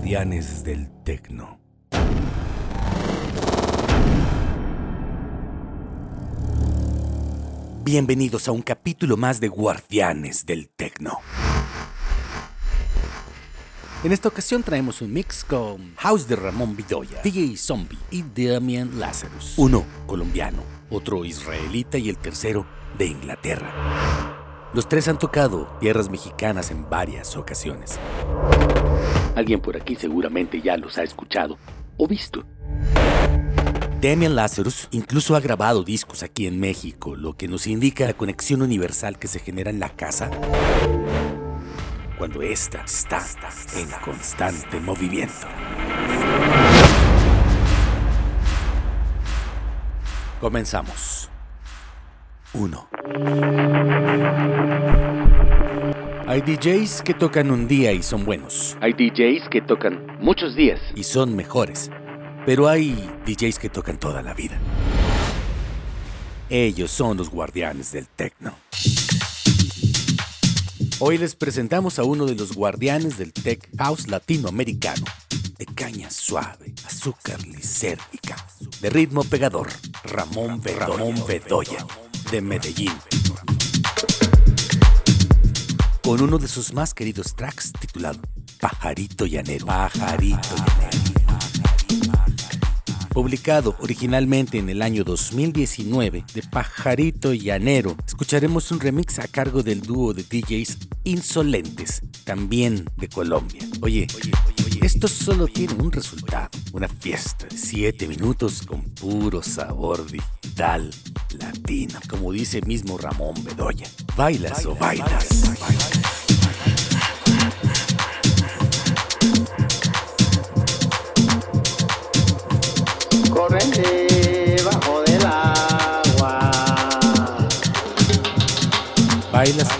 guardianes del tecno. Bienvenidos a un capítulo más de Guardianes del Tecno. En esta ocasión traemos un mix con House de Ramón Vidoya, DJ Zombie y Damian Lazarus. Uno colombiano, otro israelita y el tercero de Inglaterra. Los tres han tocado tierras mexicanas en varias ocasiones. Alguien por aquí seguramente ya los ha escuchado o visto. Damian Lazarus incluso ha grabado discos aquí en México, lo que nos indica la conexión universal que se genera en la casa cuando ésta está en constante movimiento. Comenzamos. 1. Hay DJs que tocan un día y son buenos. Hay DJs que tocan muchos días y son mejores. Pero hay DJs que tocan toda la vida. Ellos son los guardianes del techno. Hoy les presentamos a uno de los guardianes del tech house latinoamericano, de caña suave, azúcar lisérgica, de ritmo pegador, Ramón, Ramón Bedoya, de Medellín. Con uno de sus más queridos tracks titulado Pajarito Llanero. Pajarito Llanero. Publicado originalmente en el año 2019 de Pajarito Llanero, escucharemos un remix a cargo del dúo de DJs Insolentes, también de Colombia. Oye, oye, oye, esto solo tiene un resultado, una fiesta de 7 minutos con puro sabor digital latino, como dice mismo Ramón Bedoya. ¿Bailas o bailas? corren debajo del agua. Bailas,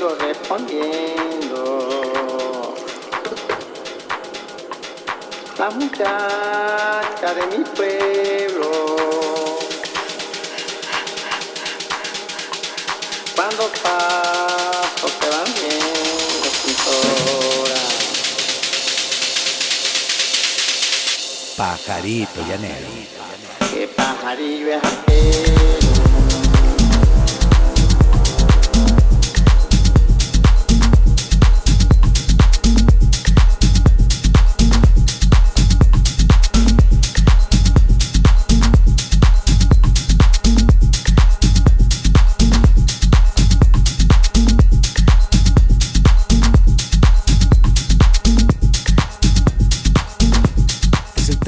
sigo respondiendo la muchacha de mi pueblo. Cuando paso te van viendo pintora. Pajarito llanero. Que pajarillo es aquel.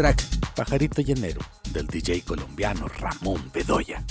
Track Pajarito llanero del DJ colombiano Ramón Bedoya.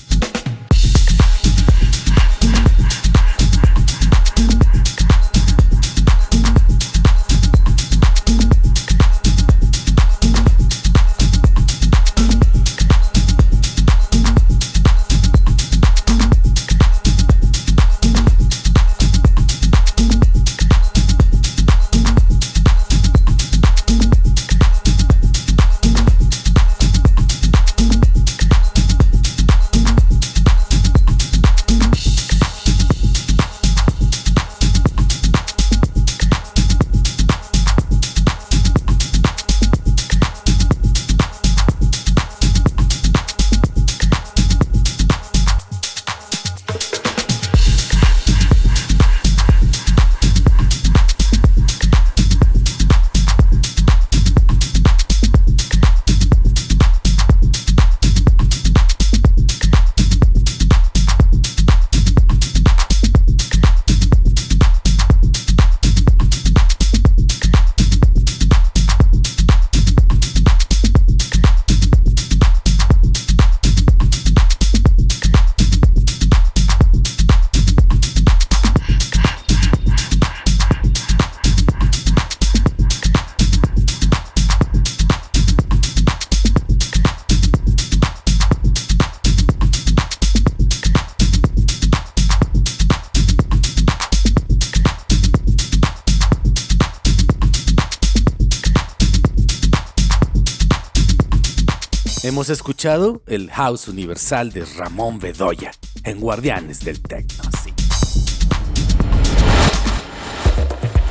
Hemos escuchado el House Universal de Ramón Bedoya en Guardianes del Tecno.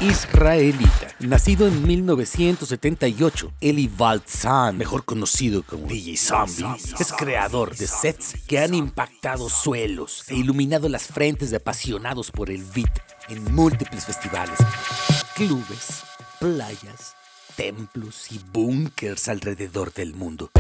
Israelita, nacido en 1978, Eli Valtzan, mejor conocido como DJ Zombie, es creador de sets que han impactado suelos e iluminado las frentes de apasionados por el beat en múltiples festivales, clubes, playas, templos y búnkers alrededor del mundo.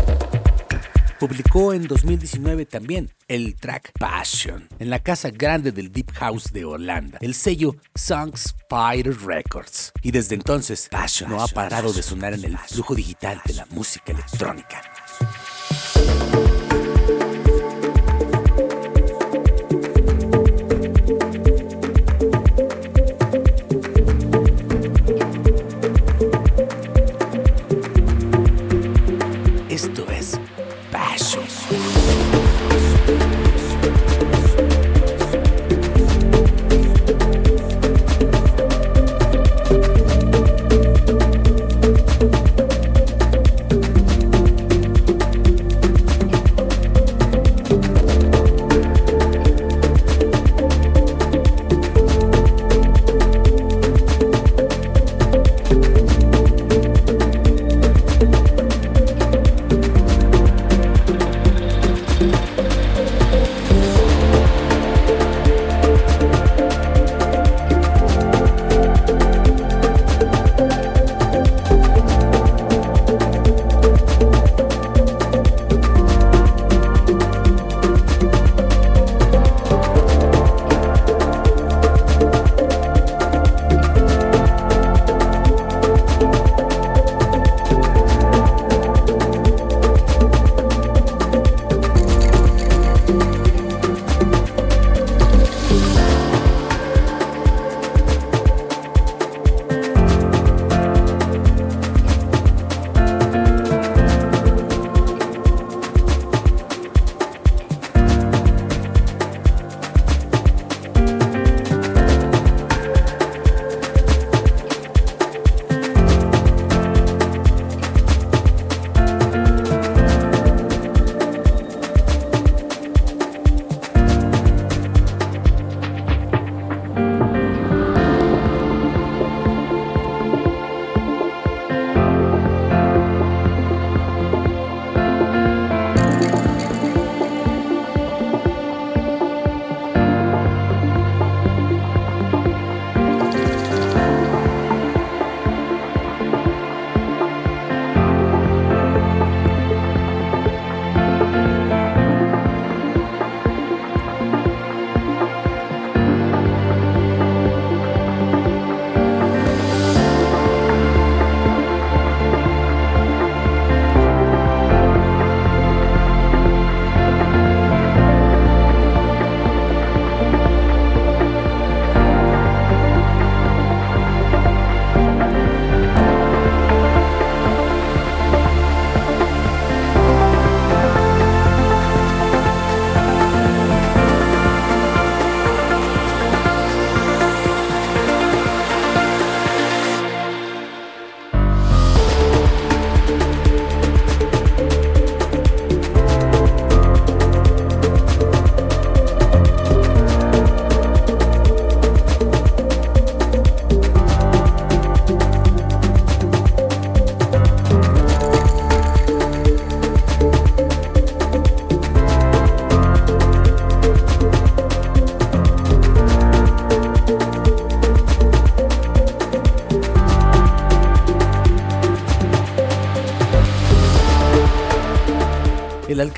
Publicó en 2019 también el track Passion en la casa grande del Deep House de Holanda, el sello Songs Spider Records. Y desde entonces, Passion no ha parado de sonar en el flujo digital de la música electrónica.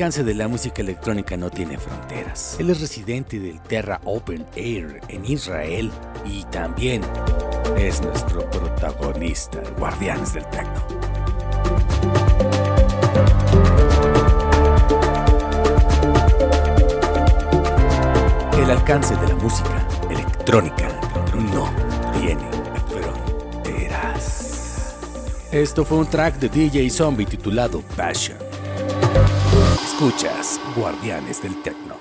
Alcance de la música electrónica no tiene fronteras. Él es residente del Terra Open Air en Israel y también es nuestro protagonista, Guardianes del Tecno. El alcance de la música electrónica no tiene fronteras. Esto fue un track de DJ Zombie titulado Passion. Escuchas Guardianes del Tecno.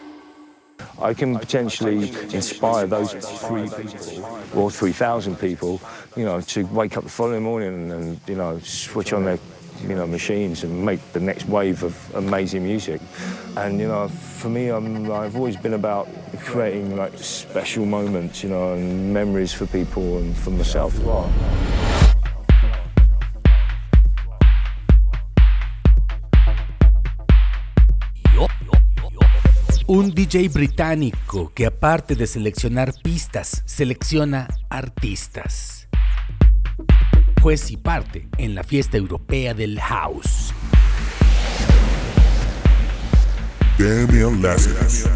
I can potentially inspire those three people or 3,000 people, you know, to wake up the following morning and, you know, switch on their, you know, machines and make the next wave of amazing music. And, you know, for me, I'm, I've always been about creating, like, special moments, you know, and memories for people and for myself as well. Un DJ británico que aparte de seleccionar pistas, selecciona artistas. Juez y parte en la fiesta europea del house. Damian Lazarus.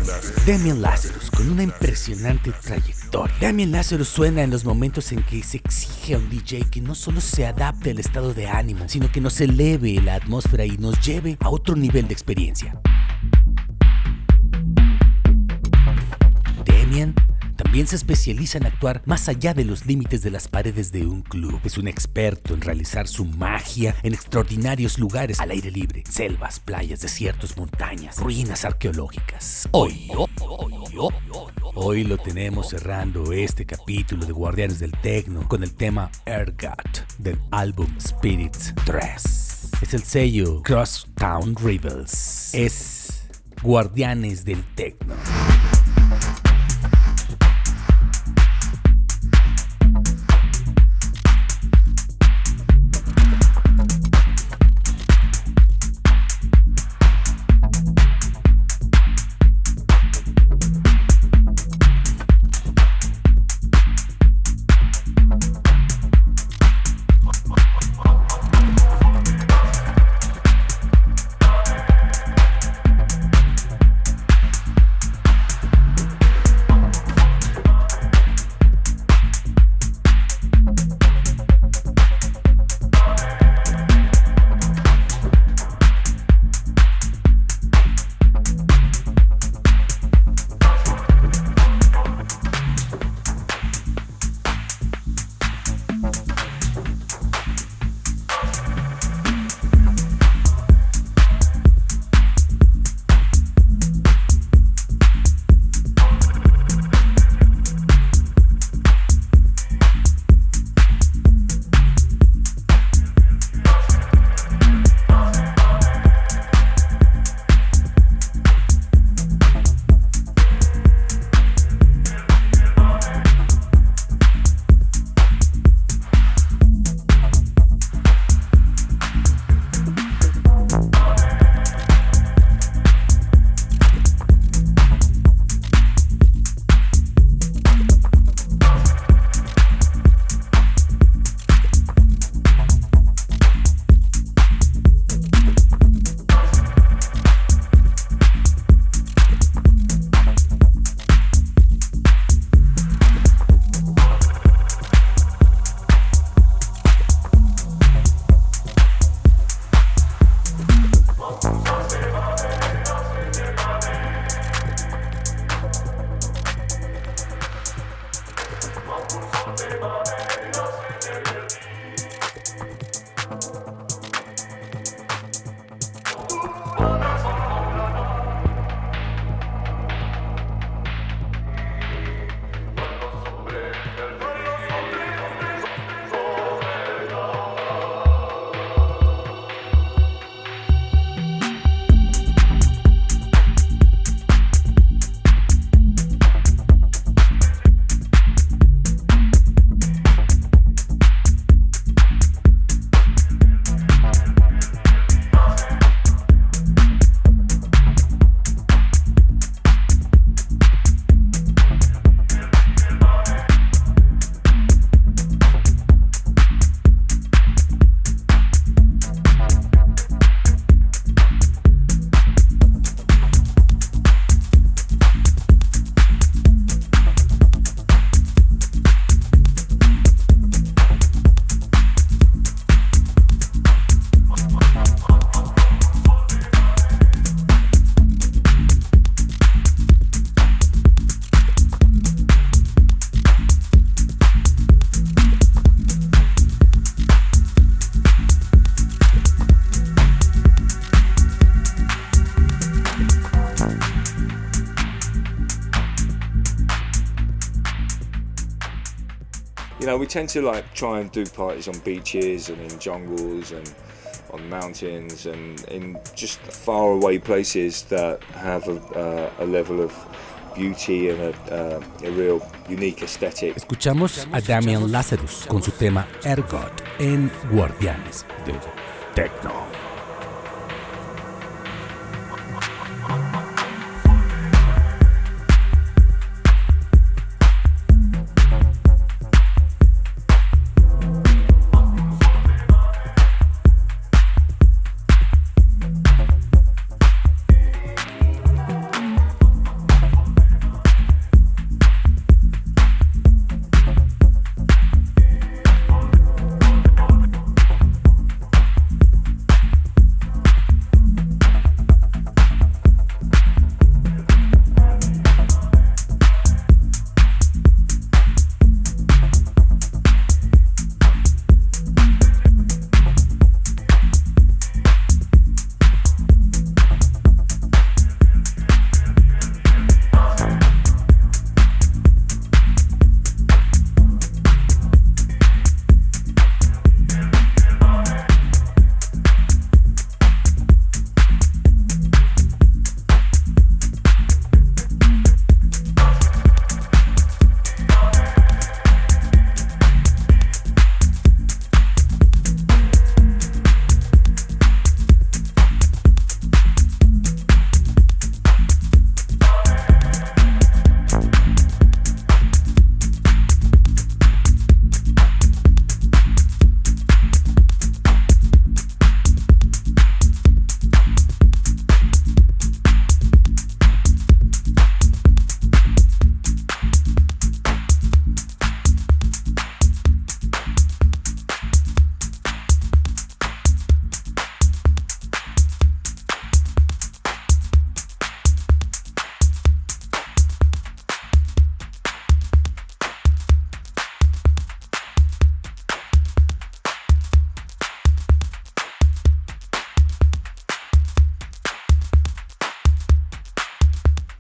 Damian Lazarus con una impresionante trayectoria. Damian Lazarus suena en los momentos en que se exige a un DJ que no solo se adapte al estado de ánimo, sino que nos eleve la atmósfera y nos lleve a otro nivel de experiencia. También se especializa en actuar más allá de los límites de las paredes de un club. Es un experto en realizar su magia en extraordinarios lugares al aire libre, selvas, playas, desiertos, montañas, ruinas arqueológicas. Hoy, hoy lo tenemos cerrando este capítulo de Guardianes del Tecno con el tema Ergat del álbum Spirits 3. Es el sello Crosstown Rebels. Es Guardianes del Tecno. You know, we tend to like try and do parties on beaches and in jungles and on mountains and in just far away places that have a, uh, a level of beauty and a, uh, a real unique aesthetic. Escuchamos a Damian Lazarus con su tema Ergot en Guardianes del Tecno.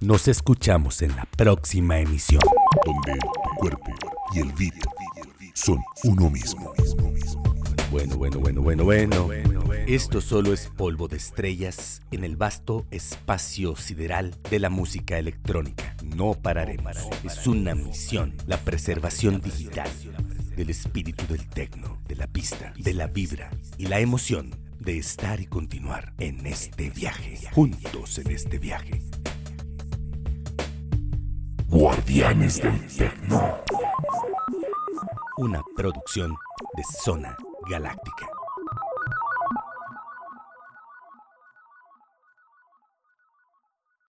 Nos escuchamos en la próxima emisión. Donde tu cuerpo y el beat son uno mismo. Bueno, bueno, bueno, bueno, bueno. Esto solo es polvo de estrellas en el vasto espacio sideral de la música electrónica. No pararemos. Es una misión, la preservación digital del espíritu del tecno, de la pista, de la vibra y la emoción de estar y continuar en este viaje, juntos en este viaje. Guardianes del Tecno. Una producción de Zona Galáctica.